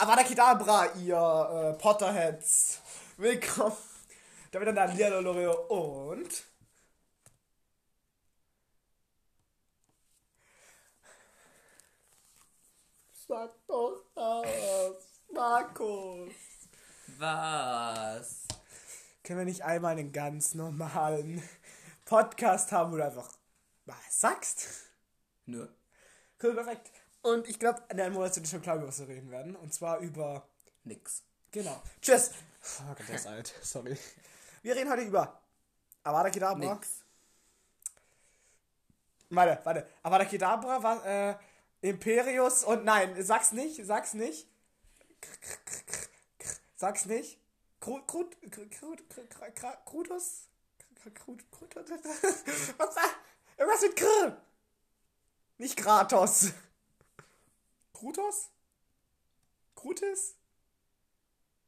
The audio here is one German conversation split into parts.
Avada Kedavra, ihr äh, Potterheads. Willkommen. Da wieder dann Loreo und. Sag doch was, Markus. Was? Können wir nicht einmal einen ganz normalen Podcast haben, wo du einfach was sagst? Nö. Cool, perfekt. Und ich glaube, in einem Monat sind schon klar, über was wir reden werden. Und zwar über. Nix. Genau. Tschüss. Oh Gott, der ist alt. Sorry. Wir reden heute über Avada Kedavra. Nix. Warte, warte. Avada Kedavra war äh, Imperius und nein, sag's nicht, sag's nicht. Sag's nicht. Krut, Krut, Krut, Krut, Krutus? Krut, Krut, was? Irgendwas mit Kr. Nicht Kratos. Krutos? Krutis?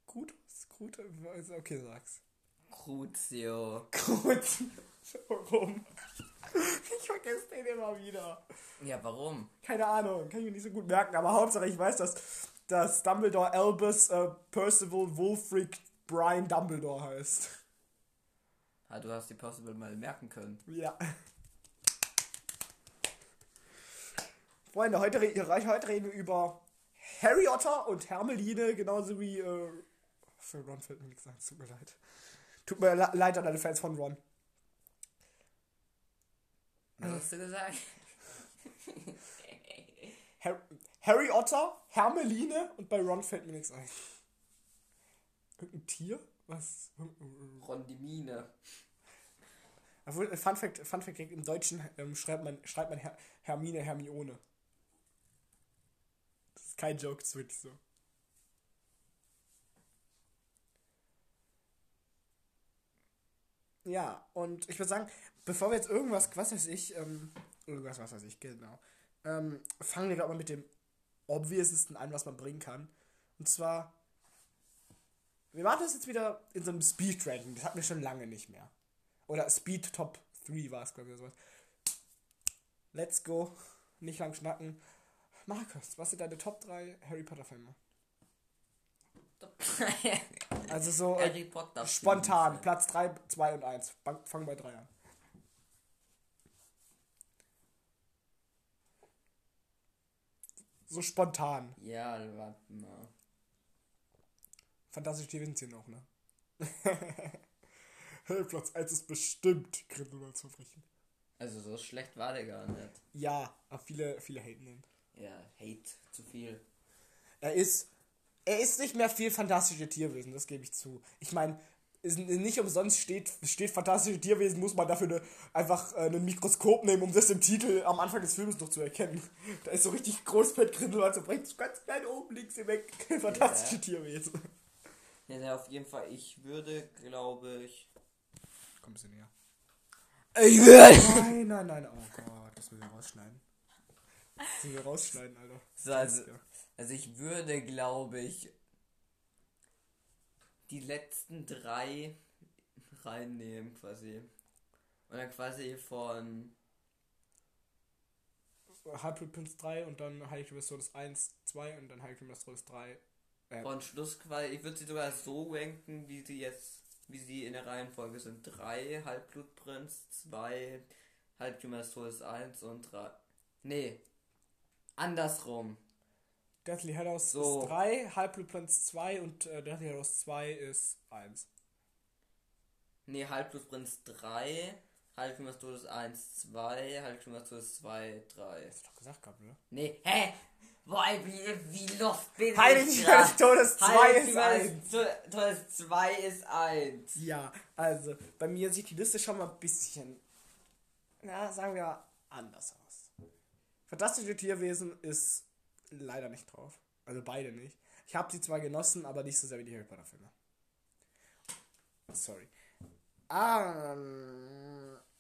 Krutos? Krutos? Okay, sag's. Crucio. Krut. Warum? Ich vergesse den immer wieder. Ja, warum? Keine Ahnung, kann ich mir nicht so gut merken, aber Hauptsache ich weiß, dass, dass Dumbledore Albus äh, Percival Wulfric Brian Dumbledore heißt. Ah, du hast die Possible mal merken können. Ja. Freunde, heute, heute reden wir über Harry Otter und Hermeline, genauso wie. Äh, für Ron fällt mir nichts ein, tut mir leid. Tut mir leid an alle Fans von Ron. Was hast du gesagt? Harry, Harry Otter, Hermeline und bei Ron fällt mir nichts ein. Irgendein Tier? Was? Rondimine. Obwohl, Fun Fact, Fun Fact im Deutschen ähm, schreibt man, schreibt man Her Hermine Hermione. Ist kein Joke, das ist wirklich so. Ja, und ich würde sagen, bevor wir jetzt irgendwas, was weiß ich, ähm, irgendwas, was weiß ich, genau, ähm, fangen wir gerade mal mit dem obviousesten an, was man bringen kann. Und zwar, wir machen das jetzt wieder in so einem Speed-Ranking, das hatten wir schon lange nicht mehr. Oder Speed Top 3 war es, glaube ich, oder sowas. Let's go. Nicht lang schnacken. Markus, was sind deine Top 3 Harry Potter Filme? Also so äh, Harry Potter. spontan, Platz 3, 2 und 1. Fang- Fangen bei 3 an. So spontan. Ja, warte mal. Fantastische Tierwesen zählen auch, ne? hey, Platz 1 ist bestimmt Grindelwalds Verbrechen. Also so schlecht war der gar nicht. Ja, aber viele, viele haten ihn. Ja, Hate zu viel. Er ist, er ist nicht mehr viel fantastische Tierwesen, das gebe ich zu. Ich meine, nicht umsonst steht, steht fantastische Tierwesen, muss man dafür ne, einfach äh, ein Mikroskop nehmen, um das im Titel am Anfang des Films noch zu erkennen. Da ist so richtig Großfett Grindelwald, so bringt ganz klein oben links Eck fantastische Ja. Tierwesen. Ja, ja, auf jeden Fall. Ich würde, glaube ich. Komm ein bisschen näher. Ich würde. Nein, nein, nein, oh Gott, das müssen wir rausschneiden. Das müssen wir rausschneiden, Alter. So, also, also ich würde, glaube ich, die letzten drei reinnehmen, quasi. Und dann quasi von. Halbblut Prince 3 und dann Heilige Todes 1, 2 und dann Heilige Todes 3. Äh, Von Schluss quasi. Ich würde sie sogar so ranken, wie sie jetzt. Wie sie in der Reihenfolge sind. Drei Halbblutprinz, zwei Halbkümmel des Todes 1 und drei. Nee. Andersrum. Deathly Hallows So. ist 3, Halbblut Prince 2 und äh, Deathly Hallows 2 ist 1. Nee, Halbblutprinz 3, Halbkümmel des Todes 1, 2, Halbkümmel des Todes 2, 3. Hast du doch gesagt gehabt, oder? Nee, hä? Boah, wie, wie lost bin ich des Todes 2 ist 1. Halbkümmel des Todes 2 ist 1. Ja, also bei mir sieht die Liste schon mal ein bisschen, na, sagen wir, anders aus. Fantastische Tierwesen ist leider nicht drauf. Also beide nicht. Ich habe sie zwar genossen, aber nicht so sehr wie die Harry Potter Filme. Sorry.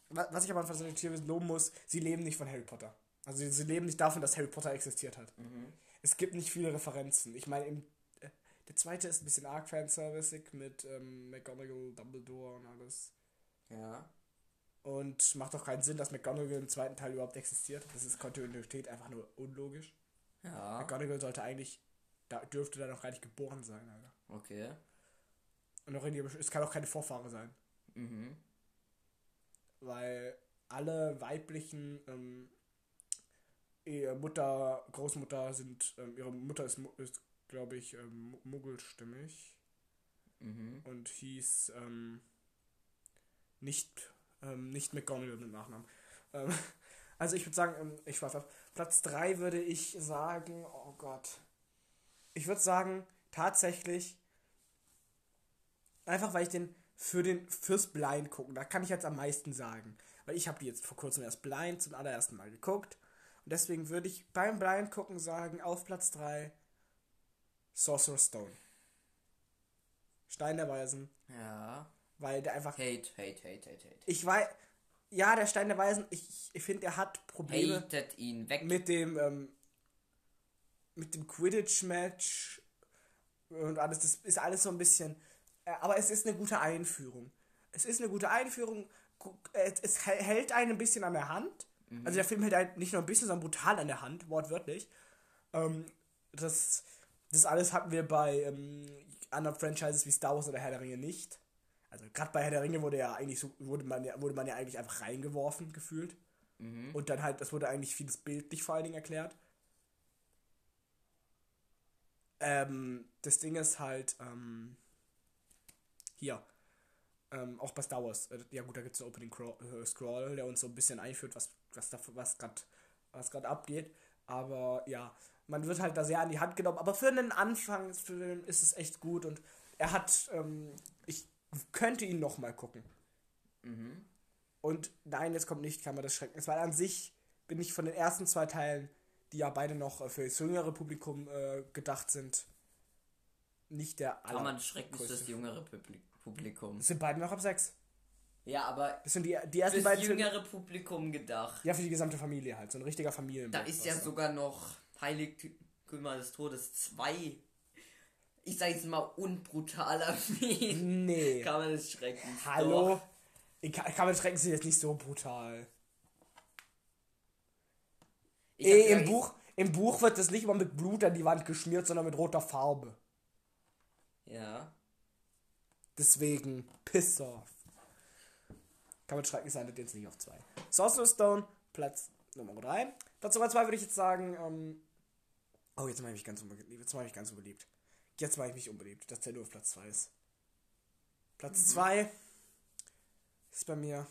Wa- was ich aber an Fantastische Tierwesen loben muss, sie leben nicht von Harry Potter. Also sie, sie leben nicht davon, dass Harry Potter existiert hat. Es gibt nicht viele Referenzen. Ich meine, im äh, der zweite ist ein bisschen arg fanserviceig mit ähm, McGonagall, Dumbledore und alles. Ja. Und macht auch keinen Sinn, dass McGonagall im zweiten Teil überhaupt existiert. Das ist Kontinuität einfach nur unlogisch. Ja. McGonagall sollte eigentlich da dürfte da noch gar nicht geboren sein, Alter. Okay. Und auch in ihrem, es kann auch keine Vorfahre sein. Mhm. Weil alle weiblichen ähm, Mutter, Großmutter sind, ähm, ihre Mutter ist, ist glaube ich, ähm, muggelstimmig Mhm. und hieß ähm, nicht, ähm, nicht McGonagall mit Nachnamen. Ähm, also ich würde sagen, ähm, ich schweife ab. Platz 3 würde ich sagen, oh Gott. Ich würde sagen, tatsächlich, einfach weil ich den für den fürs Blind gucken, da kann ich jetzt am meisten sagen. Weil ich habe die jetzt vor kurzem erst Blind zum allerersten Mal geguckt. Und deswegen würde ich beim Blind gucken sagen, auf Platz 3 Sorcerer's Stone. Stein der Weisen, Ja. Weil der einfach. Hate, hate, hate, hate, hate. Ich weiß. Ja, der Stein der Weisen, ich, ich finde, er hat Probleme Hatet ihn weg. mit dem ähm, mit dem Quidditch-Match und alles. Das ist alles so ein bisschen. Äh, aber es ist eine gute Einführung. Es ist eine gute Einführung. Äh, Es hä- hält einen ein bisschen an der Hand. Also der Film hält einen nicht nur ein bisschen, sondern brutal an der Hand, wortwörtlich. Ähm, das, das alles hatten wir bei ähm, anderen Franchises wie Star Wars oder Herr der Ringe nicht. Also gerade bei Herr der Ringe wurde ja eigentlich so, wurde man ja, wurde man ja eigentlich einfach reingeworfen, gefühlt. Und dann halt, das wurde eigentlich vieles bildlich vor allen Dingen erklärt. Ähm, das Ding ist halt, ähm, hier, ähm, auch bei Star Wars, äh, ja gut, da gibt es einen Opening Crawl, äh, Scroll, der uns so ein bisschen einführt, was, was da, was gerade was gerade abgeht. Aber ja, man wird halt da sehr an die Hand genommen. Aber für einen Anfangsfilm ist es echt gut und er hat, ähm, ich könnte ihn noch mal gucken. Mhm. Und nein, jetzt kommt nicht Kammer des Schreckens, weil an sich bin ich von den ersten zwei Teilen, die ja beide noch äh, für das jüngere Publikum äh, gedacht sind, nicht der Kann man schrecken ist das jüngere Publi- Publikum. Das sind beide noch ab sechs. Ja, aber Das sind die, die ersten fürs beiden jüngere Publikum gedacht. Ja, für die gesamte Familie halt. So ein richtiger Familien. Da ist ja sogar noch Heiligtümer des Todes 2. Ich sag jetzt mal unbrutaler wie Nee. Kammer des Schreckens. Hallo? Doch. Ich kann, Kammer des Schreckens ist jetzt nicht so brutal. Gesagt, im, Buch, Im Buch wird das nicht mal mit Blut an die Wand geschmiert, sondern mit roter Farbe. Ja. Deswegen, piss off. Kann man schrecken, landet jetzt nicht auf 2. Sorcerer's Stone, Platz Nummer 3. Platz Nummer 2 würde ich jetzt sagen, ähm, oh, jetzt mache ich mich ganz unbeliebt. Jetzt mache ich mich ganz unbeliebt. Jetzt mache ich mich unbeliebt, dass der nur auf Platz 2 ist. Platz 2 ist bei mir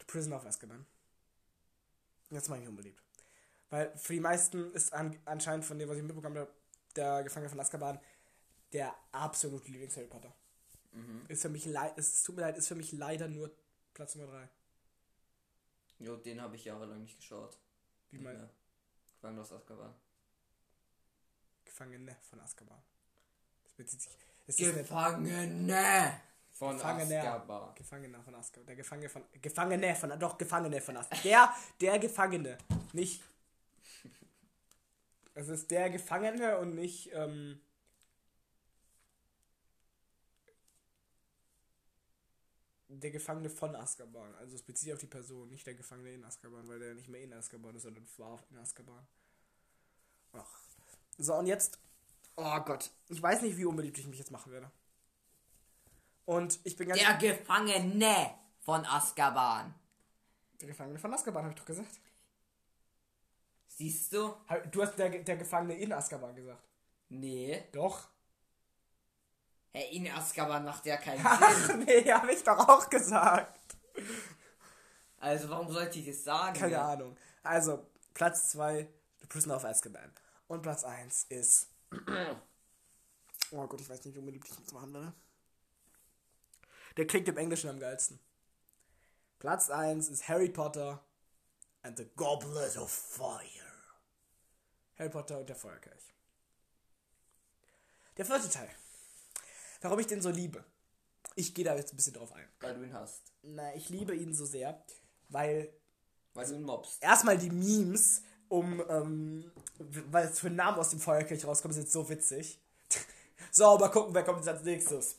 The Prisoner of Azkaban. Jetzt mache ich mich unbeliebt. Weil für die meisten ist an, anscheinend von dem, was ich mitbekommen habe, der Gefangene von Azkaban der absolute Lieblings-Harry Potter. Mhm. Ist für mich leid, es tut mir leid, ist für mich leider nur Platz Nummer 3. Jo, den habe ich jahrelang nicht geschaut. Wie mein Ja. Gefangene aus Azkaban. Gefangene von Azkaban. Das bezieht sich. Eine Gefangene von Gefangene. Azkaban. Gefangener von Azkaban. Der Gefangene von. Gefangene von. Doch, Gefangene von Azkaban. Der, der Gefangene. Nicht. Es ist der Gefangene und nicht. Ähm, der Gefangene von Azkaban. Also es bezieht sich auf die Person, nicht der Gefangene in Azkaban, weil der nicht mehr in Azkaban ist, sondern war in Azkaban. Ach. So, und jetzt. Oh Gott. Ich weiß nicht, wie unbeliebt ich mich jetzt machen werde. Und ich bin ganz. Der Gefangene von Azkaban. Der Gefangene von Azkaban, habe ich doch gesagt. Siehst du? Du hast der, der Gefangene in Azkaban gesagt. Nee. Doch. Hey, in Azkaban macht ja keinen Sinn. Ach nee, habe ich doch auch gesagt. Also warum sollte ich es sagen? Keine Ahnung. Also, Platz 2, The Prisoner of Azkaban. Und Platz 1 ist. Oh Gott, ich weiß nicht, wie unbeliebt ich jetzt machen werde. Der klingt im Englischen am geilsten. Platz 1 ist Harry Potter and the Goblet of Fire. Harry Potter und der Feuerkelch. Der vierte Teil. Warum ich den so liebe. Ich gehe da jetzt ein bisschen drauf ein. Weil du ihn hast. Na, ich liebe ihn so sehr, weil Weil du ihn mobst. erstmal die Memes um, ähm, weil es für Namen aus dem Feuerkelch rauskommen, sind so witzig. So, mal gucken, wer kommt jetzt als nächstes.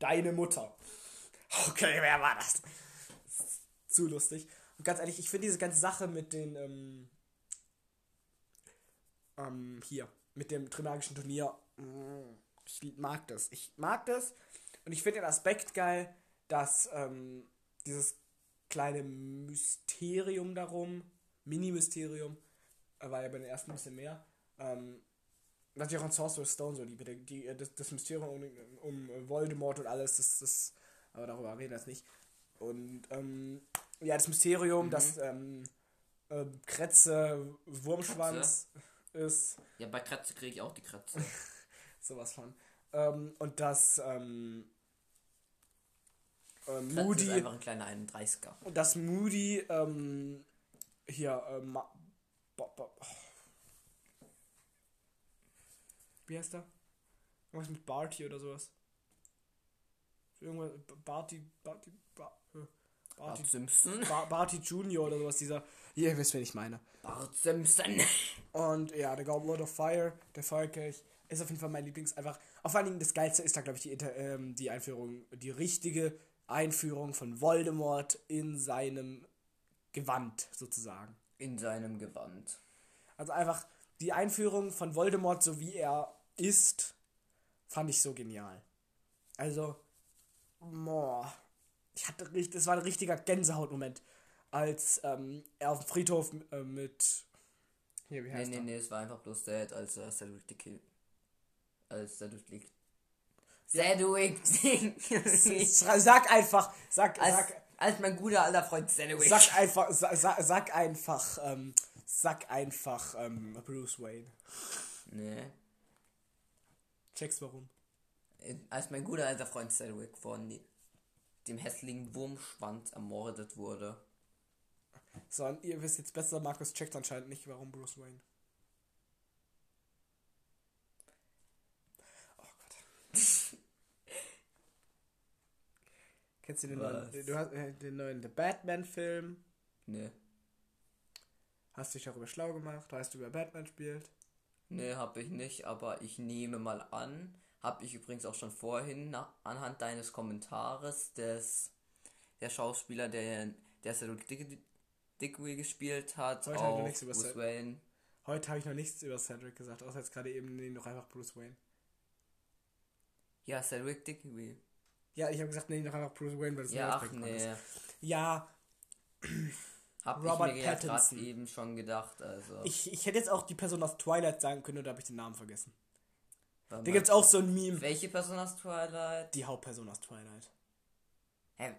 Deine Mutter. Okay, wer war das? das ist zu lustig. Und ganz ehrlich, ich finde diese ganze Sache mit den, ähm, ähm, hier mit dem Trimagischen Turnier. Mm, Ich mag das. Ich mag das. Und ich finde den Aspekt geil, dass ähm, dieses kleine Mysterium darum, Mini-Mysterium, war ja bei den ersten ein bisschen mehr, ähm, was ich auch an Sorcerer's Stone so liebe, die, das, das Mysterium um, um Voldemort und alles, das, das, aber darüber reden wir jetzt nicht. Und ähm, ja, das Mysterium, dass ähm, äh, Kretze Wurmschwanz ist, Ja, bei Kratze kriege ich auch die Kratze. sowas von. Ähm, und dass ähm, äh, Kratze ist Moody, einfach ein kleiner 31er. und dass Moody ähm, hier, Ma- Ba- Ba- wie heißt er? Irgendwas mit Barty oder sowas. Irgendwas, Barty, Barty, Ba- äh, Barty, Bart Simpson. Ba- Barty Junior oder sowas, dieser, ihr wisst, wen ich meine. Bart Simpson. Und ja, der Goblet of Fire, der Feuerkelch, ist auf jeden Fall mein Lieblings. Einfach, auf allen Dingen das Geilste ist da, glaube ich, die, ähm, die Einführung, die richtige Einführung von Voldemort in seinem Gewand, sozusagen. In seinem Gewand. Also einfach die Einführung von Voldemort, so wie er ist, fand ich so genial. Also, boah, ich hatte richtig, das war ein richtiger Gänsehautmoment, als ähm, er auf dem Friedhof äh, mit, hier, wie Nee, heißt nee, er? nee, es war einfach bloß Dad, als er Cedric the Kill. Als Cedric the Cedric Sag einfach, sag, als, sag, als mein guter alter Freund Cedric. sag einfach, sag, sag, sag einfach, ähm, sag einfach ähm, Bruce Wayne. Nee. Checkst warum? Als mein guter alter Freund Cedric von dem hässlichen Wurmschwanz ermordet wurde. So, und ihr wisst jetzt besser, Markus checkt anscheinend nicht, warum Bruce Wayne. Kennst du den Was? neuen, du hast, äh, den neuen The Batman-Film? Nee. Hast dich darüber schlau gemacht? Weißt du, wer Batman spielt? Nee, hab ich nicht, aber ich nehme mal an. Hab ich übrigens auch schon vorhin nach, anhand deines Kommentares des der Schauspieler, der der Cedric Dick- Diggory gespielt hat, Heute auch nichts über Bruce Wayne. Heute habe ich noch nichts über Cedric gesagt, außer jetzt gerade eben nee, noch einfach Bruce Wayne. Ja, Cedric Diggory. Ja, ich habe gesagt, nee, noch einfach Bruce Wayne, weil das Ja, ach Background ist. nee. Ja, Hab Robert ich mir ja gerade Pattinson. eben schon gedacht, also. ich, ich hätte jetzt auch die Person aus Twilight sagen können, oder habe ich den Namen vergessen? Warte Da gibt's auch so ein Meme. Welche Person aus Twilight? Die Hauptperson aus Twilight. Hä?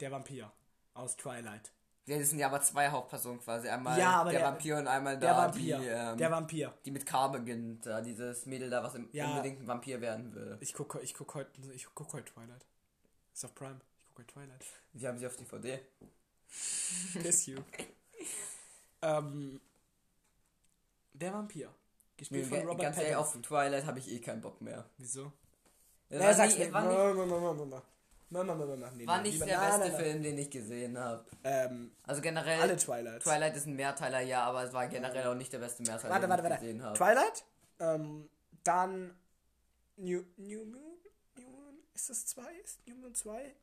Der Vampir aus Twilight. Das sind ja aber zwei Hauptpersonen quasi. Einmal Ja, aber der, der- Vampir und einmal Der da Vampir. die, ähm, der Vampir. die mit K beginnt. Da dieses Mädel da, was im Ja. unbedingt ein Vampir werden will. Ich gucke ich guck heute ich guck heut Twilight. Ist auf Prime. Ich gucke heute Twilight. Wir haben sie auf DVD. Miss you. ähm, der Vampir. Gespielt Nee, von Robert ganz ehrlich, Pattinson. auf Twilight habe ich eh keinen Bock mehr. Wieso? Ja, sag's nicht. war nicht. Mama, Mama, Mama. Nee, war nee, nicht lieber- der nein, beste nein, nein. Film, den ich gesehen habe. Ähm, Also generell, alle Twilights. Twilight ist ein Mehrteiler, ja, aber es war generell auch nicht der beste Mehrteiler, Warte, den warte, ich warte. gesehen habe. Twilight, ähm, dann New, New Moon, New Moon, ist das 2? Ist New Moon 2?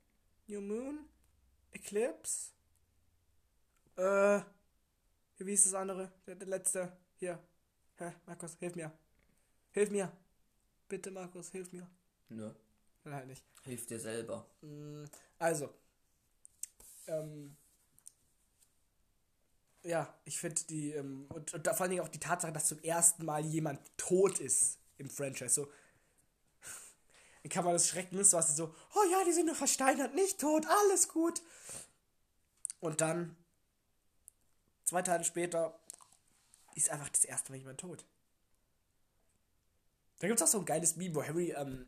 New Moon, Eclipse, äh, wie ist das andere? Der, der letzte, hier. Hä, Markus, hilf mir. Hilf mir. Bitte, Markus, hilf mir. Nö, Nein, halt nicht. hilf dir selber. Mm, Also, ähm, ja, ich finde die, ähm, und, und vor allen Dingen auch die Tatsache, dass zum ersten Mal jemand tot ist im Franchise, so, dann kann man das schrecken müssen, was so, oh ja, die sind nur versteinert, nicht tot, alles gut. Und dann, zwei Tage später, ist einfach das erste Mal jemand tot. Da gibt es auch so ein geiles Meme, wo Harry ähm,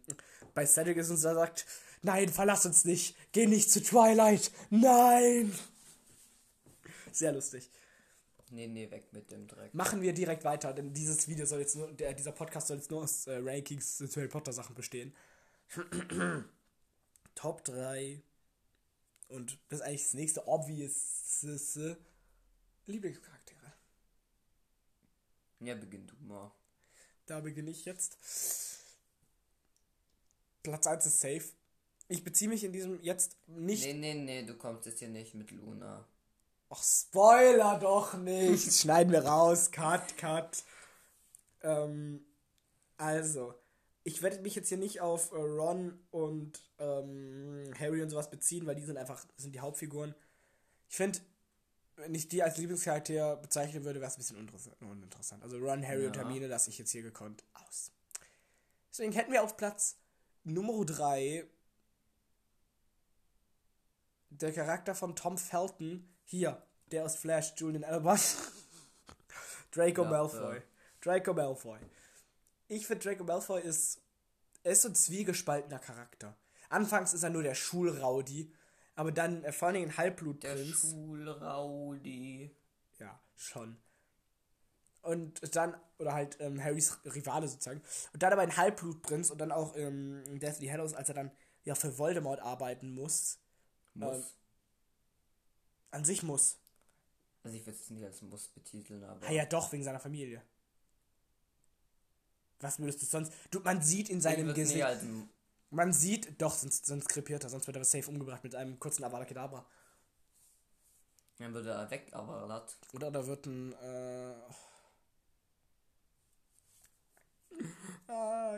bei Cedric ist und sagt, nein, verlass uns nicht, geh nicht zu Twilight, nein. Sehr lustig. Nee, nee, weg mit dem Dreck. Machen wir direkt weiter, denn dieses Video soll jetzt nur, der, dieser Podcast soll jetzt nur aus äh, Rankings zu Harry Potter Sachen bestehen. Top 3 und das ist eigentlich das nächste obvious Lieblingscharaktere. Ja, beginn du mal. Da beginne ich jetzt. Platz 1 ist safe. Ich beziehe mich in diesem jetzt nicht. Nee, nee, nee, du kommst jetzt hier nicht mit Luna. Ach, Spoiler doch nicht. Schneiden wir raus. Cut, cut. Ähm, also, ich werde mich jetzt hier nicht auf äh, Ron und ähm, Harry und sowas beziehen, weil die sind einfach, sind die Hauptfiguren. Ich finde, wenn ich die als Lieblingscharakter bezeichnen würde, wäre es ein bisschen uninteressant. Also Ron, Harry und Ja. Hermine lasse ich jetzt hier gekonnt aus. Deswegen hätten wir auf Platz Nummer 3 der Charakter von Tom Felton, hier, der aus Flash, Julian Albert. Draco Ja, Malfoy. ja. Draco Malfoy. Ich finde, Draco Malfoy ist, ist so ein zwiegespaltener Charakter. Anfangs ist er nur der Schulraudi, aber dann äh, vor allen Dingen ein Der Halbblutprinz. Schulraudi. Ja, schon. Und dann, oder halt ähm, Harrys Rivale sozusagen. Und dann aber ein Halbblutprinz und dann auch ähm, in Deathly Hallows, als er dann ja für Voldemort arbeiten muss. Muss. Ähm, An sich muss. also ich würde es nicht als Muss betiteln, aber. Ah ja, doch, wegen seiner Familie. Was würdest du sonst. Du, man sieht in seinem Gesicht. Man sieht, doch, sonst, sonst krepiert er, sonst wird er safe umgebracht mit einem kurzen Avada Kedavra. Dann würde er weg, aber lat. Oder da wird ein. Äh, ah,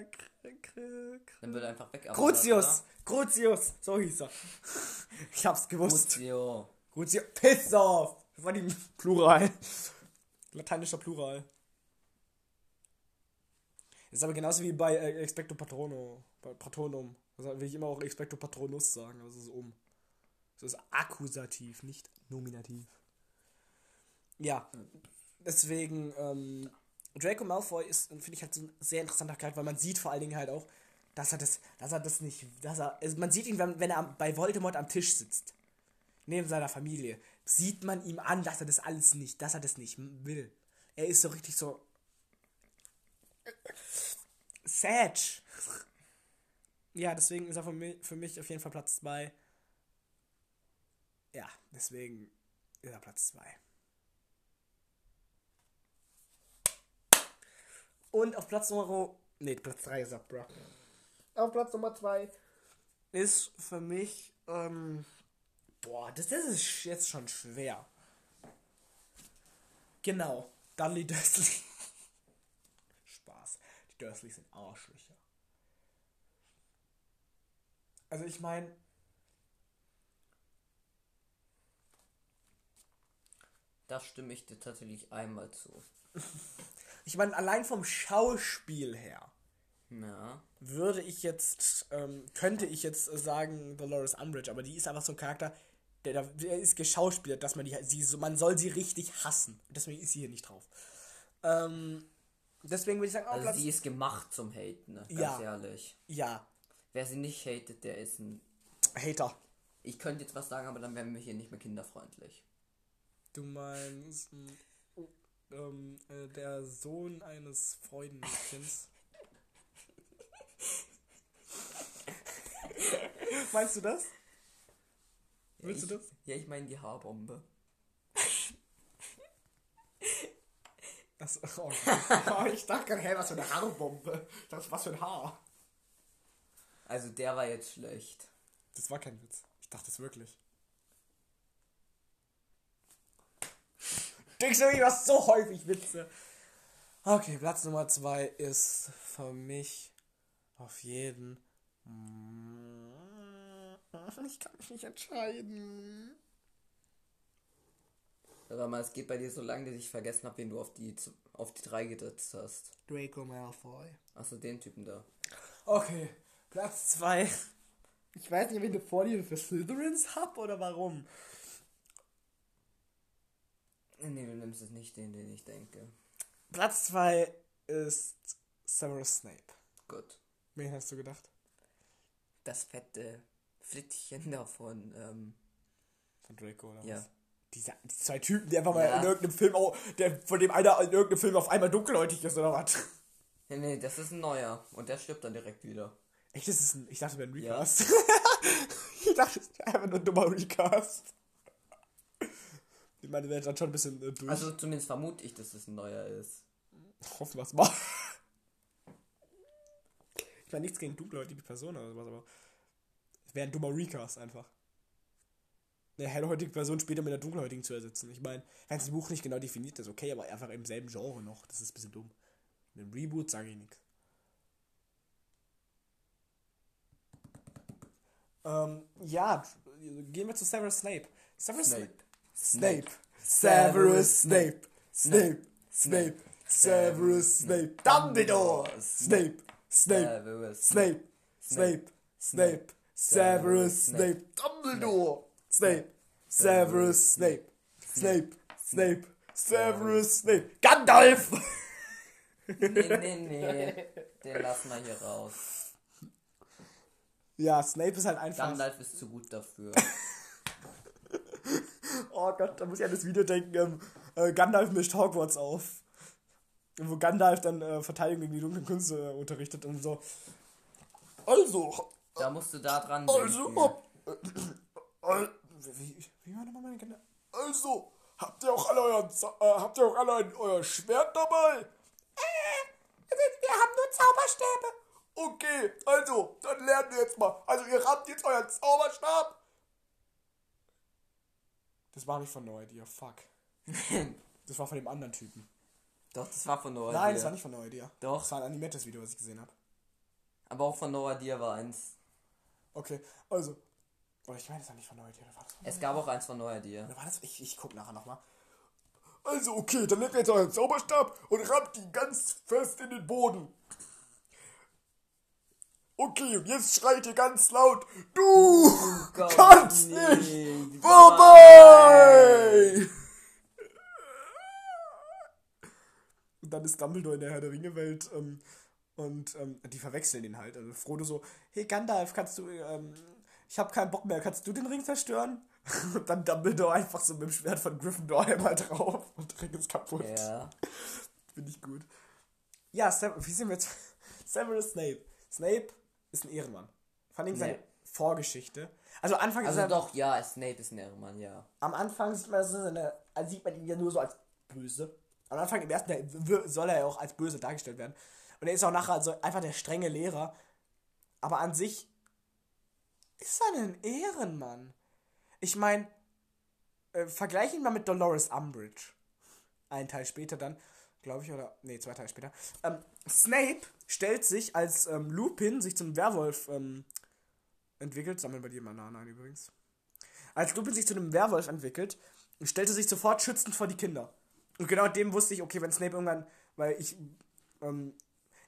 Dann würde er einfach weg, aber Crucius! Crucius! So hieß er. Ich hab's gewusst. Crucio. Crucius. Piss off! Das war die Plural. Lateinischer Plural. Ist aber genauso wie bei äh, Expecto Patrono. Patronum. Also will ich immer auch Expecto Patronus sagen. Also so um. Das ist Akkusativ, nicht Nominativ. Ja. Deswegen, ähm, Draco Malfoy ist, finde ich, halt so ein sehr interessanter Charakter, weil man sieht vor allen Dingen halt auch, dass er das, dass er das nicht, dass er, also man sieht ihn, wenn, wenn er bei Voldemort am Tisch sitzt, neben seiner Familie, sieht man ihm an, dass er das alles nicht, dass er das nicht will. Er ist so richtig so Sag. Ja, deswegen ist er für mich, auf jeden Fall Platz 2. Ja, deswegen ist er Platz 2. Und auf Platz Nummer. Nee, Platz 3 ist er, bro. Auf Platz Nummer 2 ist für mich. Ähm, boah, das, das ist jetzt schon schwer. Genau, Dudley Dursley. Spaß. Die Dursleys sind Arschlöcher. Also ich meine, Da stimme ich dir tatsächlich einmal zu. ich meine, allein vom Schauspiel her Ja. würde ich jetzt, ähm, könnte ich jetzt sagen Dolores Umbridge, aber die ist einfach so ein Charakter, der, da- der ist geschauspielert, dass man die, sie so, man soll sie richtig hassen. Deswegen ist sie hier nicht drauf. Ähm, deswegen würde ich sagen, oh, Also Platz, sie ist gemacht zum Haten, ne? ganz Ja. ehrlich. ja, Wer sie nicht hatet, der ist ein. Hater. Ich könnte jetzt was sagen, aber dann wären wir hier nicht mehr kinderfreundlich. Du meinst ähm, äh, der Sohn eines Freudenmädchens. meinst du das? Willst ich, du das? Ja, ich meine die Haarbombe. Das, oh, oh, ich dachte gerade, hä, was für eine Haarbombe. Ich dachte, was für ein Haar. Also der war jetzt schlecht. Das war kein Witz. Ich dachte es wirklich. Denkst du, ich mach so häufig Witze? Okay, Platz Nummer zwei ist für mich auf jeden. Ich kann mich nicht entscheiden. Aber mal, es geht bei dir so lange, dass ich vergessen habe, wen du auf die auf die drei gesetzt hast. Draco Malfoy. Achso, den Typen da. Okay, Platz 2. Ich weiß nicht, ob ich eine Vorliebe für Slytherins hab oder warum. Nee, du nimmst es nicht den, den ich denke. Platz 2 ist Severus Snape. Gut. Wen hast du gedacht? Das fette Flittchen davon, ähm, Von Draco oder Ja. was? Diese, die zwei Typen, die einfach mal Ja. in irgendeinem Film, oh, der, von dem einer in irgendeinem Film auf einmal dunkelhäutig ist oder was? nee, nee, das ist ein neuer. Und der stirbt dann direkt wieder. Echt, das ist ein, ich dachte, wäre ein Ja. Recast. ich dachte, das wäre einfach nur ein dummer Recast. Ich meine, ist dann schon ein bisschen äh, durch. Also zumindest vermute ich, dass es ein neuer ist. Hoffen wir es mal. Ich meine, nichts gegen dunkelhäutige Personen oder sowas, aber es wäre ein dummer Recast einfach. Eine hellhäutige Person später mit einer dunkelhäutigen zu ersetzen. Ich meine, wenn das Buch nicht genau definiert ist, okay, aber einfach im selben Genre noch. Das ist ein bisschen dumm. Mit dem Reboot sage ich nichts. Ähm, ja, gehen wir zu Severus Snape. Severus Snape. Snape. Severus Snape. Snape. Snape. Severus Snape. Dumbledore. Snape. Snape. Snape. Snape. Snape. Severus Snape. Dumbledore. Snape. Severus Snape. Snape. Snape. Severus Snape. Gandalf! Nee, nee, nee. Den lassen wir hier raus. Ja, Snape ist halt einfach. Gandalf ist zu gut dafür. Oh Gott, da muss ich an das Video denken. Ähm, äh, Gandalf mischt Hogwarts auf. Wo Gandalf dann äh, Verteidigung gegen die dunklen Künste äh, unterrichtet und so. Also, Da musst du da dran also, denken. hab, äh, äh, wie, wie war nochmal meine Kinder? Also, habt ihr auch alle äh, habt ihr auch alle ein, euer Schwert dabei? Äh, wir haben nur Zauberstäbe. Okay, also, dann lernen wir jetzt mal. Also, ihr habt jetzt euren Zauberstab. Das war nicht von No Idea, fuck. Das war von dem anderen Typen. Doch, das war von Noah Nein, Dir. das war nicht von No Idea. Doch. Das war ein animiertes Video, was ich gesehen habe. Aber auch von Noah Dir war eins. Okay, also. Oder ich meine, das war nicht von No Idea, war das von Es gab auch eins von Noah Dir. Oder war das? Ich, ich guck nachher nochmal. Also, okay, dann nehmt ihr jetzt euren Zauberstab und rammt ihn ganz fest in den Boden. Okay, und jetzt schreit ihr ganz laut, du Gott, kannst nee, nicht vorbei. Und dann ist Dumbledore in der Herr der Ringe-Welt ähm, und ähm, die verwechseln ihn halt. Also Frodo so, hey Gandalf, kannst du, ähm, ich hab keinen Bock mehr, kannst du den Ring zerstören? Und dann Dumbledore einfach so mit dem Schwert von Gryffindor einmal drauf und der Ring ist kaputt. Ja. Finde ich gut. Ja, Sev wie sind wir jetzt? Severus Snape. Snape ist ein Ehrenmann. Vor allem seine Nee. Vorgeschichte. Also Anfang ist Also er, doch, ja, Snape ist ein Ehrenmann, ja. am Anfang sieht man, seine, also sieht man ihn ja nur so als böse. Am Anfang im ersten Teil soll er ja auch als böse dargestellt werden. Und er ist auch nachher so einfach der strenge Lehrer. Aber an sich ist er ein Ehrenmann. Ich meine, äh, vergleich ihn mal mit Dolores Umbridge. Einen Teil später dann, glaube ich, oder, nee, zwei Teile später. Ähm, Snape stellt sich, als ähm, Lupin sich zum Werwolf ähm, entwickelt, sammeln bei dir nah ein übrigens. Als Lupin sich zu einem Werwolf entwickelt, stellte sich sofort schützend vor die Kinder. Und genau dem wusste ich, okay, wenn Snape irgendwann, weil ich, ähm,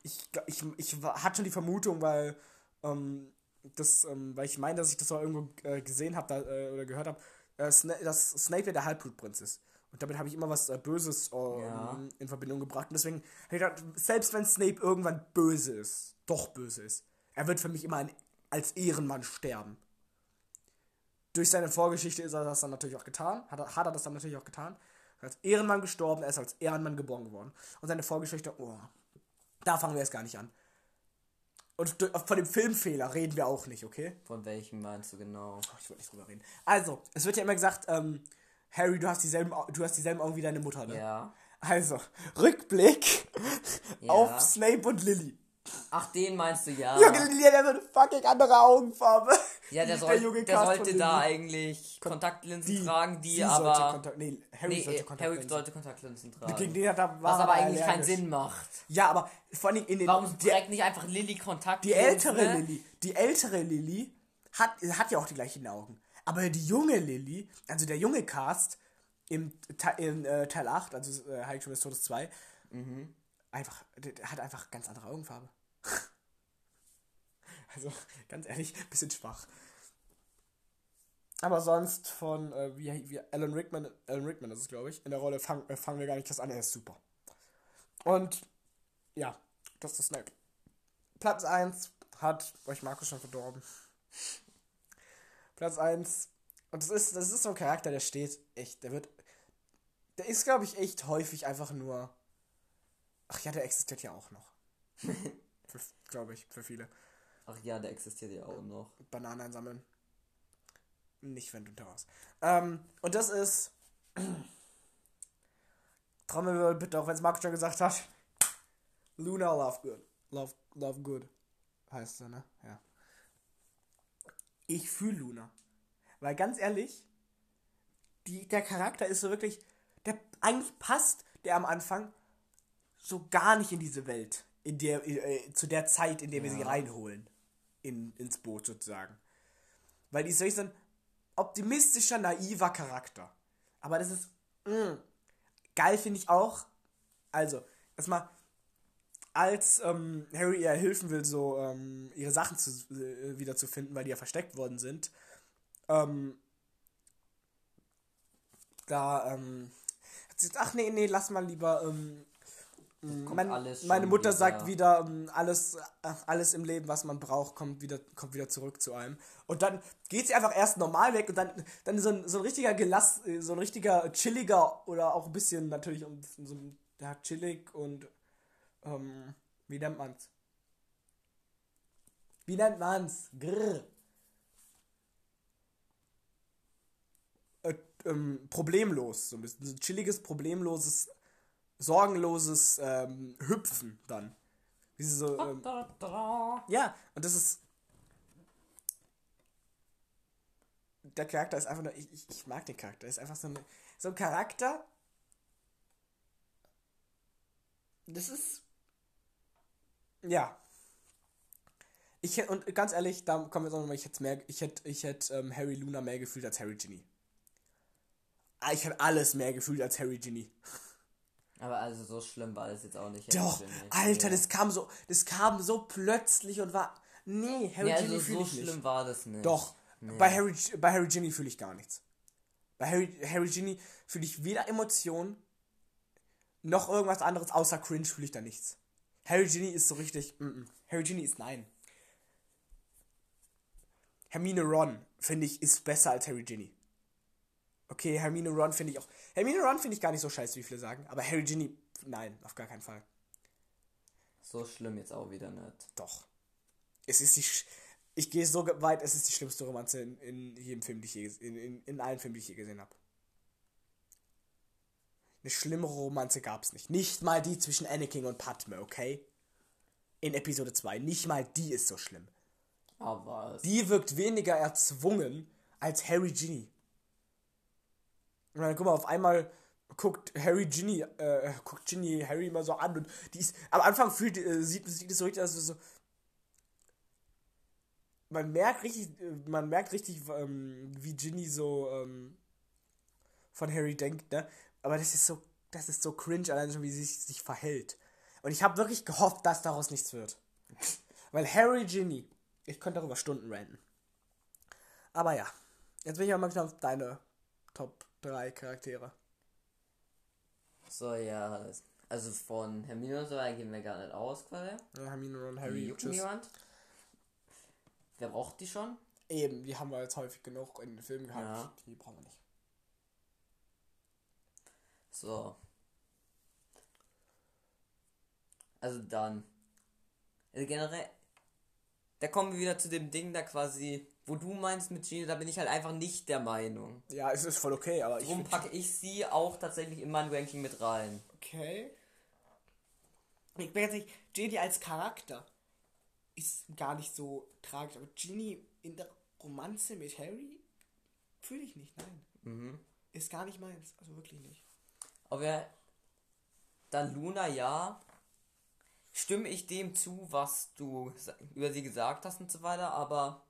ich, ich, ich war- hatte schon die Vermutung, weil, ähm, das, ähm, weil ich meine, dass ich das auch irgendwo äh, gesehen habe äh, oder gehört habe, äh, Sna dass Snape ja der Halbblutprinz ist. Und damit habe ich immer was äh, Böses ähm, Ja. in Verbindung gebracht. Und deswegen habe ich gedacht, selbst wenn Snape irgendwann böse ist, doch böse ist, er wird für mich immer ein, als Ehrenmann sterben. Durch seine Vorgeschichte ist er das dann natürlich auch getan, hat er, hat er das dann natürlich auch getan. Er ist als Ehrenmann gestorben, er ist als Ehrenmann geboren geworden. Und seine Vorgeschichte, oh, da fangen wir jetzt gar nicht an. Und von dem Filmfehler reden wir auch nicht, okay? Von welchem meinst du genau? Oh, ich wollte nicht drüber reden. Also, es wird ja immer gesagt, ähm, Harry, du hast dieselben, du hast dieselben Augen wie deine Mutter, ne? Ja. Also, Rückblick Ja. auf Snape und Lily. Ach, den meinst du, ja. Junge, Lily hat eine fucking andere Augenfarbe. Ja, der, soll, der von sollte Lily. da eigentlich Kontaktlinsen tragen, die aber. Kontakt, nee, Harry nee, sollte Kontaktlinsen. Harry sollte Kontaktlinsen tragen. Gegen den hat er, was er aber eigentlich keinen. Sinn macht. Ja, aber vor allem in den. Warum die, trägt nicht einfach Lilly die Kontaktlinsen? ältere ne? Lily, die ältere Lily hat, hat ja auch die gleichen Augen. Aber die junge Lily, also der junge Cast im, in äh, Teil 8, also äh, Heiligtum des Todes 2, Mhm. einfach, hat einfach ganz andere Augenfarbe. also, ganz ehrlich, bisschen schwach. Aber sonst von, äh, wie, wie Alan Rickman, Alan Rickman ist es, glaube ich, in der Rolle fang, äh, fangen wir gar nicht das an, er ist super. Und, ja, das ist Snape. Platz 1 hat euch Markus schon verdorben. Platz 1, und das ist, das ist so ein Charakter, der steht echt, der wird, der ist, glaube ich, echt häufig einfach nur, ach ja, der existiert ja auch noch. glaube ich, für viele. Ach ja, der existiert ja auch noch. Bananen einsammeln. Nicht, wenn du da warst. Ähm, und das ist. Trommelwirbel bitte, auch wenn es Marco schon gesagt hat. Luna Lovegood. Love, Love Good. Heißt sie, ne? Ja. Ich fühle Luna. Weil ganz ehrlich, die, der Charakter ist so wirklich. Der eigentlich passt der am Anfang so gar nicht in diese Welt, in der, äh, zu der Zeit, in der wir sie reinholen. In, ins Boot sozusagen. Weil die ist wirklich so ein optimistischer, naiver Charakter. Aber das ist mh, geil, finde ich auch. Also, erstmal, als ähm, Harry ihr helfen will, so ähm, ihre Sachen zu, äh, wieder zu finden, weil die ja versteckt worden sind, ähm, da, ähm, hat sie gesagt, ach nee, nee, lass mal lieber, ähm, mein, alles meine Mutter wieder. sagt wieder, ähm, alles, äh, alles im Leben, was man braucht, kommt wieder, kommt wieder zurück zu einem. Und dann geht sie einfach erst normal weg und dann, dann so ein, so ein richtiger gelass, äh, so ein richtiger chilliger oder auch ein bisschen natürlich um, so ein, ja, chillig und, ähm, wie nennt man's? Wie nennt man's? Grrr. Äh, ähm, problemlos, so ein bisschen, so ein chilliges, problemloses, sorgenloses ähm, Hüpfen dann. Wie sie so, ähm, ja, und das ist. Der Charakter ist einfach nur. Ich, ich, ich mag den Charakter. Ist einfach so, eine, so ein Charakter. Das ist. Ja. Ich hätte, und ganz ehrlich, da kommen wir jetzt nochmal, ich hätte mehr, ich hätte, ich hätte ähm, Harry Luna mehr gefühlt als Harry Ginny. Ah, Ich hätte alles mehr gefühlt als Harry Ginny. Aber also so schlimm war das jetzt auch nicht. Doch, Ginny. Alter, Nee. das kam so, das kam so plötzlich und war. Nee, Harry Nee, Ginny also fühle so ich schlimm nicht. war das nicht. Doch, Nee. bei, Harry, bei Harry Ginny fühle ich gar nichts. Bei Harry, Harry Ginny fühle ich weder Emotionen noch irgendwas anderes, außer Cringe fühle ich da nichts. Harry Ginny ist so richtig. Mm -mm. Harry Ginny ist nein. Hermine Ron, finde ich, ist besser als Harry Ginny. Okay, Hermine Ron finde ich auch. Hermine Ron finde ich gar nicht so scheiße, wie viele sagen. Aber Harry Ginny, nein, auf gar keinen Fall. So schlimm jetzt auch wieder nicht. Doch. Es ist die. Sch ich gehe so weit, es ist die schlimmste Romanze in, in jedem Film, die ich je in, in, in allen Filmen, die ich je gesehen habe. Eine schlimmere Romanze gab es nicht. Nicht mal die zwischen Anakin und Padme, okay? In Episode 2. Nicht mal die ist so schlimm. Aber Die wirkt weniger erzwungen als Harry Ginny. Und dann guck mal, auf einmal guckt Harry Ginny, äh, guckt Ginny Harry immer so an und die ist, am Anfang fühlt, äh, sieht, sieht es so richtig, also so, man merkt richtig, äh, man merkt richtig, ähm, wie Ginny so, ähm, von Harry denkt, ne? Aber das ist so, das ist so cringe, allein schon, wie sie sich, sich verhält. Und ich habe wirklich gehofft, dass daraus nichts wird. Weil Harry Ginny, ich könnte darüber Stunden ranten. Aber ja, jetzt bin ich mal wieder auf deine Top 3 Charaktere. so, ja. Also von Hermine und so weiter gehen wir gar nicht aus, quasi. Ja, Hermine, Die Harry, tschüss. niemand. Wer braucht die schon? Eben, die haben wir jetzt häufig genug in den Filmen gehabt. Ja. Die brauchen wir nicht. So. Also dann. Also generell. Da kommen wir wieder zu dem Ding da quasi, wo du meinst mit Gina, da bin ich halt einfach nicht der Meinung. Ja, es ist voll okay, aber ich. Darum find- packe ich sie auch tatsächlich in mein Ranking mit rein. Okay. Ich bin jetzt nicht. Ginny als Charakter ist gar nicht so tragisch, aber Ginny in der Romanze mit Harry fühle ich nicht, nein. Mhm. Ist gar nicht meins, also wirklich nicht. Aber dann Luna, ja. Stimme ich dem zu, was du über sie gesagt hast und so weiter, aber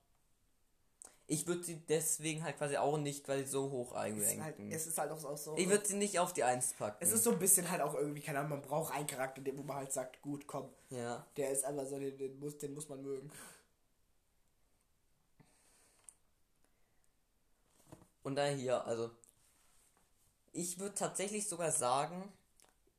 ich würde sie deswegen halt quasi auch nicht quasi so hoch ist halt, es ist halt auch, so. Ich würde sie nicht auf die 1 packen. es ist so ein bisschen halt auch irgendwie, keine Ahnung, man braucht einen Charakter, den wo man halt sagt, gut, komm, ja. der ist einfach so, den, den, muss, den muss man mögen. Und dann hier, also. Ich würde tatsächlich sogar sagen,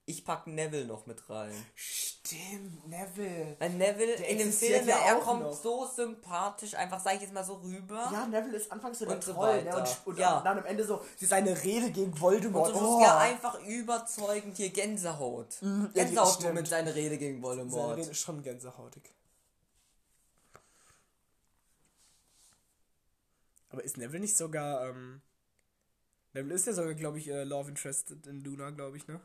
ich packe Neville noch mit rein. Stimmt, Neville. Weil Neville Der in dem Film, ja er kommt noch. so sympathisch, einfach sag ich jetzt mal so rüber. Ja, Neville ist anfangs so der Und so Troll, ne? Und, und Ja. dann am Ende so seine Rede gegen Und Voldemort. zum Schluss oh, ja einfach überzeugend hier Gänsehaut. ja, die- Gänsehaut mit seiner Rede gegen seine Voldemort. Rede ist schon gänsehautig. Aber ist Neville nicht sogar, ähm, Neville ist ja sogar, glaube ich, äh, Love Interested in Luna, glaube ich, ne?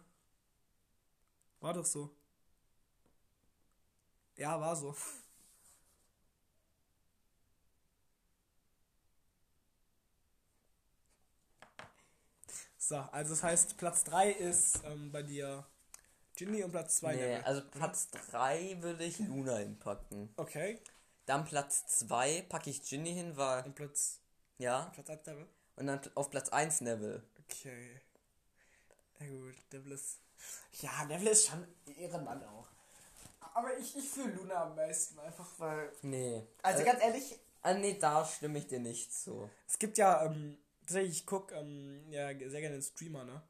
War doch so. Ja, war so. So, also das heißt, Platz 3 ist ähm, bei dir Ginny und Platz 2 Nee, also Platz 3 würde ich Luna hinpacken. Okay. Dann Platz 2 packe ich Ginny hin, weil. Und Platz, Ja. Platz 1 Neville. Und dann auf Platz 1 Neville. Okay. Na gut, Neville ist. Ja, Neville ist schon Ehrenmann auch. Aber ich, ich fühle Luna am meisten, einfach weil. Nee. Also Äh, ganz ehrlich, ah, nee, da stimme ich dir nicht zu. es gibt ja, ähm, tatsächlich, ich gucke ähm, ja, sehr gerne den Streamer, ne?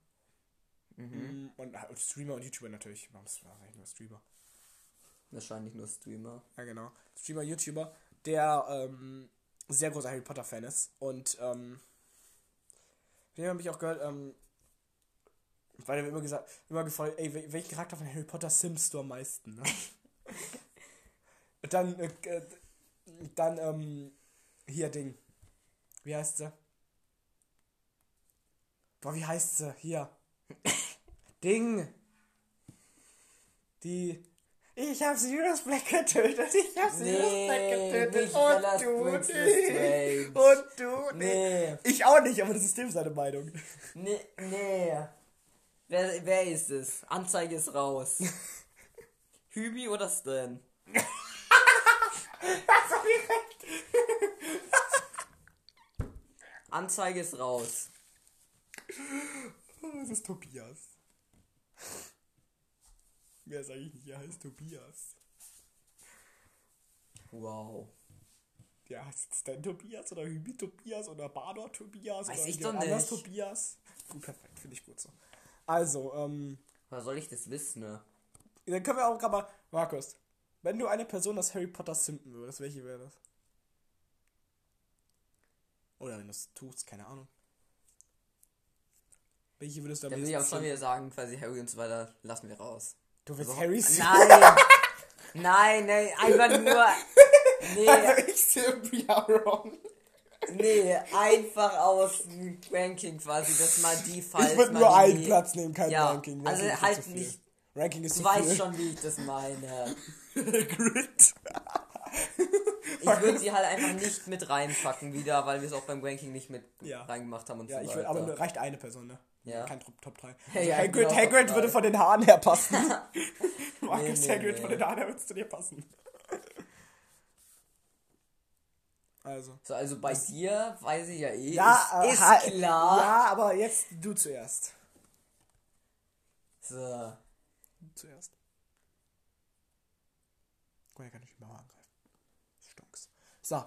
Mhm. Und, äh, Streamer und YouTuber natürlich. Warum ist das eigentlich nur Streamer? Wahrscheinlich nur Streamer. Ja, genau. Streamer, YouTuber, der ähm, sehr großer Harry Potter-Fan ist. Und ähm, den habe ich auch gehört, ähm, weil er immer gesagt, immer gefragt, ey, wel- welchen Charakter von Harry Potter simmst du am meisten, ne? Dann, äh, äh, dann, ähm, hier, Ding. Wie heißt sie? Boah, wie heißt sie? Hier. Ding. Die. Ich hab Sirius Black getötet. Ich hab Sirius Nee, Black getötet. nicht Und du nicht. Und du nicht. Nee. Ich auch nicht, aber das ist dem seine Meinung. Nee, nee. Wer, wer ist es? Anzeige ist raus. Hübi oder Stan? Anzeige ist raus. Das ist Tobias. Wer ist eigentlich nicht? Er heißt Tobias. Wow. Ja, heißt es denn Tobias oder Hübi Tobias oder Bador Tobias Weiß oder ich doch anders nicht. Tobias? Gut, perfekt, finde ich gut so. Also, ähm, Woher soll ich das wissen, ne? dann können wir auch gerade mal, Markus, wenn du eine Person aus Harry Potter simpen würdest, welche wäre das? Oder wenn du es tust, keine Ahnung. Welche würdest du am Dann will ich auch schon wieder sagen, quasi Harry und so weiter, lassen wir raus. Du willst So. Harry simpen? Nein! nein, nein, einfach nur. Nee, Also ich ja Ron. nee, einfach aus dem Ranking quasi, dass mal die falls Ich würde nur einen Platz nehmen, kein Ja, Ranking. Ranking also halt nicht- Ranking ist Du weißt viel. schon, wie ich das meine. Grid. Ich würde sie halt einfach nicht mit reinpacken wieder, weil wir es auch beim Ranking nicht mit Ja. reingemacht haben und Ja, so ich würde, aber nur- reicht eine Person, ne? Ja. Kein Top, Top 3. Ja, Also ja, Hagrid, genau, Hagrid würde von den Haaren her passen. Markus nee, Hagrid nee. von den Haaren her würde zu dir passen. Also. So, also bei dir weiß ich ja eh. Ja, ist, äh, ist ha- klar. Ja, aber jetzt du zuerst. So, Du zuerst. Guck mal, er kann nicht mehr. So,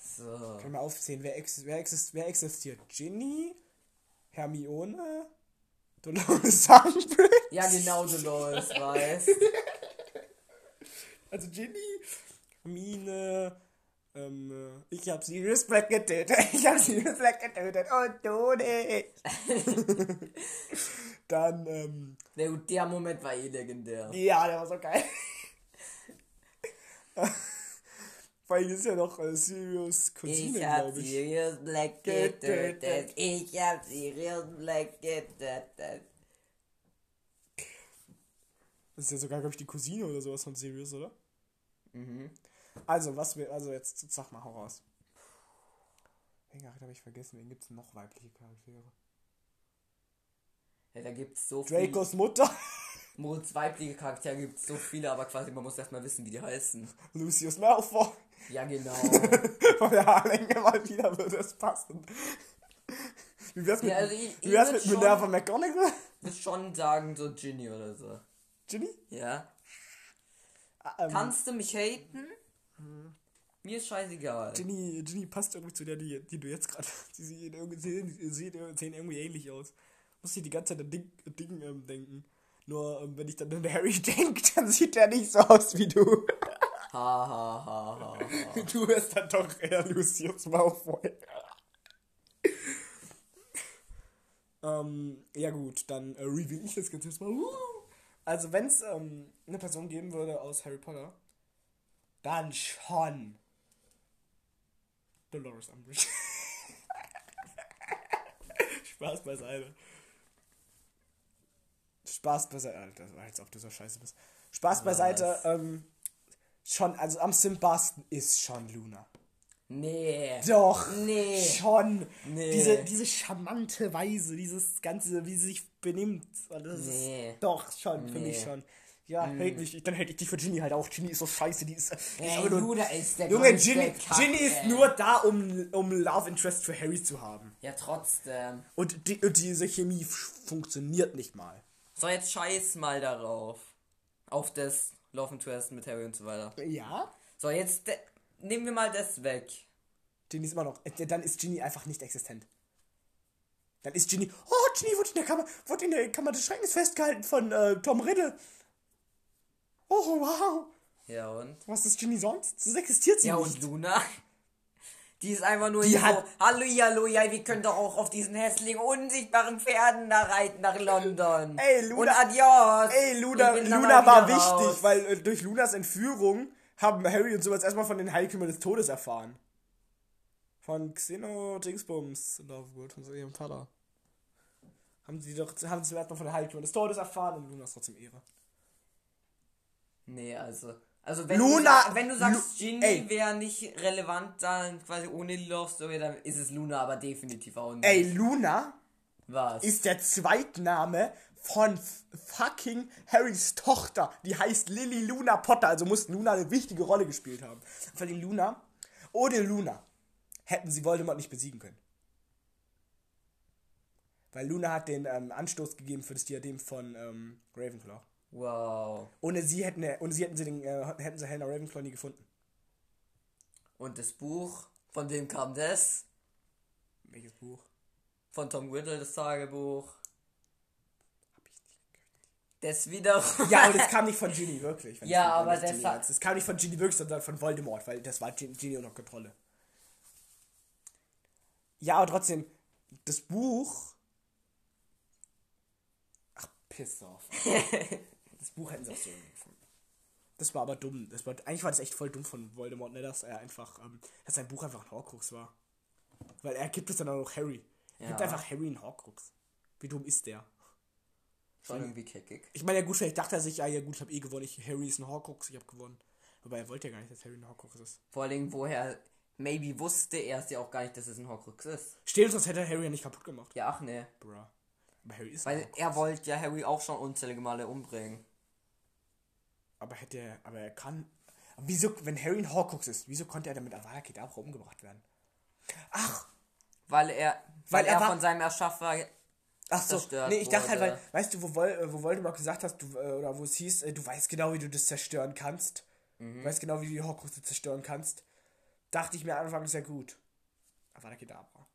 so. können wir aufzählen, wer, ex wer, exist wer existiert? Ginny? Hermione? Dolores Umbridge? Ja, genau, Dolores weiß. Also Ginny, Hermine, ähm, äh, ich hab Sirius Black getötet, ich hab Sirius Black getötet und du nicht. Dann, ähm, Der, der Moment war eh legendär. ja, der war so geil. Vor allem ist ja noch äh, Sirius Cousine, Ich hab ich. Sirius Black getötet. Ich hab Sirius Black getötet. Das ist ja sogar, glaube ich, die Cousine oder sowas von Sirius, oder? Mhm. Also, was wir, also jetzt sag mal, hau raus. Charakter habe ich vergessen? Wen gibt's noch weibliche Charaktere? Ja, da gibt's so. Dracos Mutter, Moritz weibliche Charaktere gibt's so viele, aber quasi man muss erstmal wissen, wie die heißen. Lucius Malfoy. Ja, genau. Von der Haarlänge mal wieder würde es passen. Wie wär's mit, Ja, also ich- wie ich wär's mit schon- Minerva McGonagall? würde schon sagen, so Ginny oder so. Ginny? Ja. Ah, Ähm, Kannst du mich haten? Mir ist scheißegal. Ginny, Ginny passt irgendwie zu der, die, die du jetzt gerade. Sie sehen irgendwie, sehen, sehen, sehen irgendwie ähnlich aus. Muss ich die ganze Zeit an Ding, Ding ähm, denken. Nur ähm, wenn ich dann an Harry denke, dann sieht er nicht so aus wie du. Ha, ha, ha, ha, ha. Du bist dann doch eher Lucius Malfoy. ähm, ja gut, dann äh, reveal ich das Ganze jetzt mal. Also wenn es ähm, eine Person geben würde aus Harry Potter, dann schon Dolores Umbridge. Spaß beiseite. Spaß beiseite. Alter, als ob du so scheiße bist. Spaß beiseite. Ähm, schon, also am simpelsten ist schon Luna. Nee. Doch. Nee. Schon. Nee. Diese, diese charmante Weise, dieses Ganze, wie sie sich benimmt. Nee. ist, doch, schon, für mich Nee. schon. Ja, hält mich, dann hätte ich die für Ginny halt auch. Ginny ist so scheiße, die ist. Die ist Ey, nur, Luna ist der Junge, Ginny, Ginny ist nur da, um, um Love Interest für Harry zu haben. Ja, trotzdem. Und, die, und diese Chemie funktioniert nicht mal. So, jetzt scheiß mal darauf. Auf das Love and Twist mit Harry und so weiter. Ja? So, jetzt de- nehmen wir mal das weg. Ginny ist immer noch. äh, Dann ist Ginny einfach nicht existent. Dann ist Ginny. Oh, Ginny wurde in der Kammer, wurde in der Kammer des Schreckens festgehalten von äh, Tom Riddle. Oh, wow. Ja, und? Was ist Ginny sonst? So existiert sie Ja, nicht. und Luna? Die ist einfach nur Die hier hat- so, hallo, hallo, ja, wir können doch auch auf diesen hässlichen, unsichtbaren Pferden da reiten nach London. Ey, Luna- Und adios. Ey, Luna, Luna war wichtig, raus. weil äh, durch Lunas Entführung haben Harry und sowas erstmal von den Heilkümmern des Todes erfahren. Von Xeno Dingsbums Lovegood, von so ihrem Vater. Haben sie doch haben sie erstmal von den Heilkümmern des Todes erfahren und Luna ist trotzdem Ehre. Nee, also. Also wenn Luna- du, wenn du sagst, Lu- Ginny wäre nicht relevant dann quasi ohne die Love Story, dann ist es Luna aber definitiv auch nicht. Ey, Luna Was? ist der Zweitname von fucking Harrys Tochter. Die heißt Lily Luna Potter, also muss Luna eine wichtige Rolle gespielt haben. Vor allem Luna, ohne Luna hätten sie Voldemort nicht besiegen können. Weil Luna hat den ähm, Anstoß gegeben für das Diadem von ähm, Ravenclaw. Wow. Ohne sie hätten, ohne sie hätten sie den, äh, hätten sie Helena Ravenclaw nie gefunden. Und das Buch, von wem kam das? Welches Buch? Von Tom Riddle, das Tagebuch. Hab ich nicht. Das wiederum. Ja, und es kam nicht von Ginny, wirklich. Ja, aber das Ginny jetzt- Es kam nicht von Ginny wirklich, sondern von Voldemort, weil das war Gin- Ginny unter Kontrolle. Ja, aber trotzdem, das Buch. Ach, piss off. das Buch hätten sie auch so gefunden. Das war aber dumm. Das war, eigentlich war das echt voll dumm von Voldemort, ne, dass er einfach, ähm, dass sein Buch einfach ein Horcrux war. Weil er gibt es dann auch noch Harry. Er gibt Ja. einfach Harry einen Horcrux. Wie dumm ist der? Schon irgendwie kickig. Ich meine, ja gut, vielleicht dachte er sich, ja, ja gut, ich habe eh gewonnen, ich, Harry ist ein Horcrux, ich habe gewonnen. Wobei er wollte ja gar nicht, dass Harry ein Horcrux ist. Vor allem, woher. Maybe wusste er es ja auch gar nicht, dass es ein Horcrux ist. Steht sonst hätte er Harry ja nicht kaputt gemacht. Ja, ach nee. Bruh. Aber Harry ist Weil er wollte ja Harry auch schon unzählige Male umbringen. Aber hätte er, aber er kann. Aber wieso, wenn Harry ein Horcrux ist, wieso konnte er damit Avada Kedavra umgebracht werden? Ach, Weil er. Weil Weil, er war- von seinem Erschaffer. ach so. Nee, ich dachte halt, wurde. weil, weißt du, wo, Vol, wo Voldemort gesagt hast, du, äh, oder wo es hieß, äh, du weißt genau, wie du das zerstören kannst. Mhm. Du weißt genau, wie du die Horcruxe zerstören kannst. Dachte ich mir anfangs sehr gut. Avada Kedavra.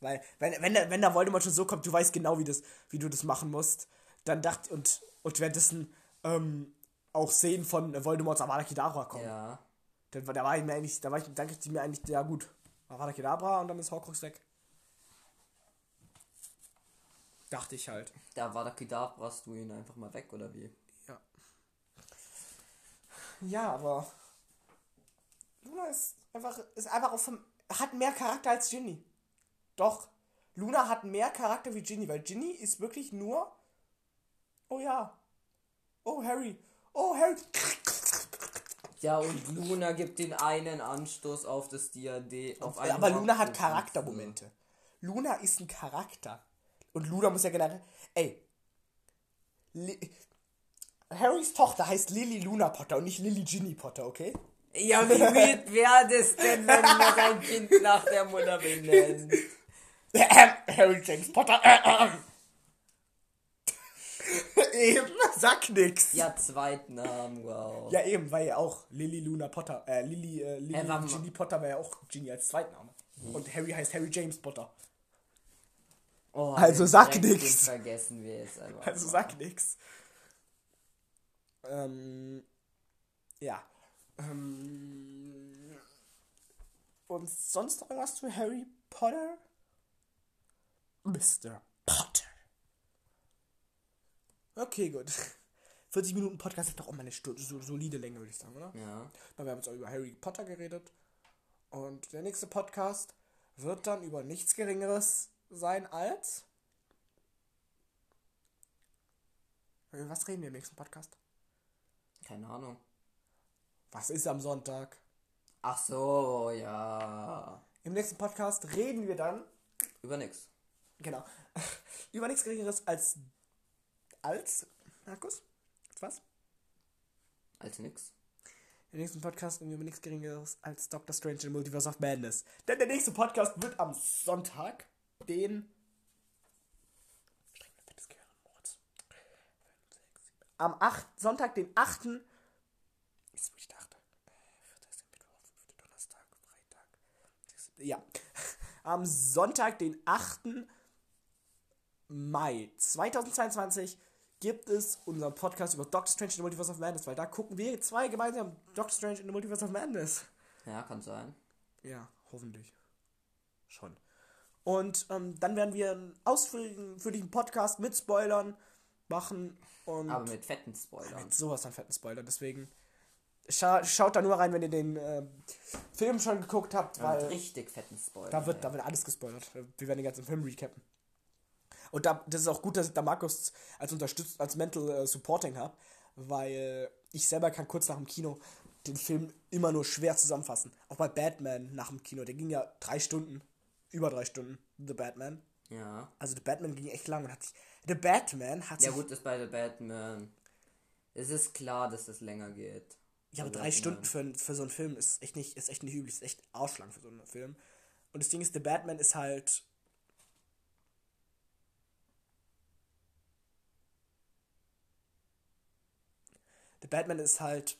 Weil, wenn, wenn, der, wenn der Voldemort schon so kommt, du weißt genau, wie, das, wie du das machen musst, dann dachte und, und währenddessen ähm, auch Szenen von Voldemorts Avada Kedavra kommen. Ja. War- da war ich mir eigentlich, da war ich, dachte ich mir eigentlich, ja gut, Avada Kedavra und dann ist Horcrux weg. Dachte ich halt. Da war der Kedavra, hast du ihn einfach mal weg, oder wie? Ja. Ja, aber Luna ist einfach, ist einfach auch vom, hat mehr Charakter als Ginny. Doch. Luna hat mehr Charakter wie Ginny, weil Ginny ist wirklich nur, oh ja, oh Harry, oh Harry. Ja, und Luna gibt den einen Anstoß auf das Diadem. Auf aber Luna hat. Charaktermomente. Luna ist ein Charakter. Und Luna muss ja generell, ey, Li Harrys Tochter heißt Lily Luna Potter und nicht Lily Ginny Potter, okay? Ja, wie weird wäre das denn, wenn man sein Kind nach der Mutter benennt? Harry James Potter. eben, sag nix. Ja, Zweitnamen, wow. Ja, eben, weil ja auch Lily Luna Potter, äh, Lily, äh, Lily Hä, warte mal. Ginny Potter war ja auch Ginny als Zweitname. Und Harry heißt Harry James Potter. Oh, Also den sag Dreck, nix. Den vergessen wir jetzt einfach. Also sag nix. Ähm, ja. Ähm, und sonst noch irgendwas zu Harry Potter? Mr. Potter. Okay, gut. 40 Minuten Podcast ist doch auch mal eine Stunde, so solide Länge, würde ich sagen, oder? Ja. Wir haben jetzt auch über Harry Potter geredet. Und der nächste Podcast wird dann über nichts Geringeres sein als. Über Was reden wir im nächsten Podcast? Keine Ahnung. Was ist am Sonntag? Ach so, ja. Im nächsten Podcast reden wir dann, Über nix. genau, über nichts Geringeres als, als, Markus? Als was? Als nix. Im nächsten Podcast reden wir über nichts Geringeres als Doctor Strange in Multiverse of Madness. Denn der nächste Podcast wird am Sonntag, den. Am 8, Sonntag, den 8. Ist, wo ich dachte. Äh, der Mittwoch, fünfter Donnerstag, Freitag. Ja. Am Sonntag, den 8. Mai 2022 gibt es unseren Podcast über Doctor Strange in the Multiverse of Madness, weil da gucken wir zwei gemeinsam Doctor Strange in the Multiverse of Madness. Ja, kann sein. Ja, hoffentlich. Schon. Und ähm, dann werden wir einen ausführlichen Podcast mit Spoilern machen und Aber mit fetten Spoilern. mit sowas an fetten Spoilern. Deswegen scha schaut da nur rein, wenn ihr den ähm, Film schon geguckt habt, weil richtig fetten Spoilern. da wird, ey. da wird alles gespoilert. Wir werden den ganzen Film recappen. Und da, das ist auch gut, dass ich da Markus als unterstützt, als Mental äh, Supporting habe, weil ich selber kann kurz nach dem Kino den Film immer nur schwer zusammenfassen. Auch bei Batman nach dem Kino, der ging ja drei Stunden, über drei Stunden, The Batman. Ja. Also The Batman ging echt lang und hat sich, The Batman hat Ja sich, gut, ist bei The Batman. Es ist klar, dass es länger geht. ja, aber The drei Batman. Stunden für, für so einen Film ist echt nicht, ist echt nicht üblich, ist echt ausschlag für so einen Film. Und das Ding ist, The Batman ist halt The Batman ist halt,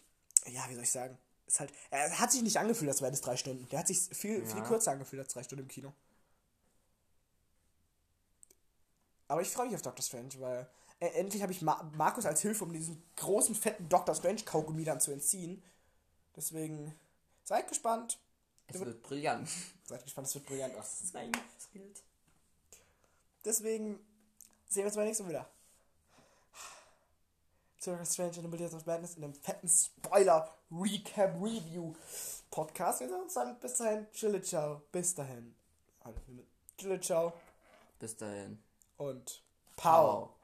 ja, wie soll ich sagen, ist halt, er hat sich nicht angefühlt, als wären es drei Stunden. Der hat sich viel, viel Ja. kürzer angefühlt als drei Stunden im Kino. Aber ich freue mich auf Doctor Strange, weil äh, endlich habe ich Ma Markus als Hilfe, um diesen großen, fetten Doctor Strange Kaugummi dann zu entziehen. Deswegen seid gespannt. Es wird brillant. Seid gespannt, es wird brillant. Das gilt. Deswegen sehen wir uns beim nächsten Mal wieder. Zu Doctor Strange in the Multiverse of Madness in einem fetten Spoiler Recap Review Podcast. Wir sehen uns dann bis dahin. Chille, ciao. Bis dahin. Chille, ciao. Bis dahin. Und Pow. Ciao.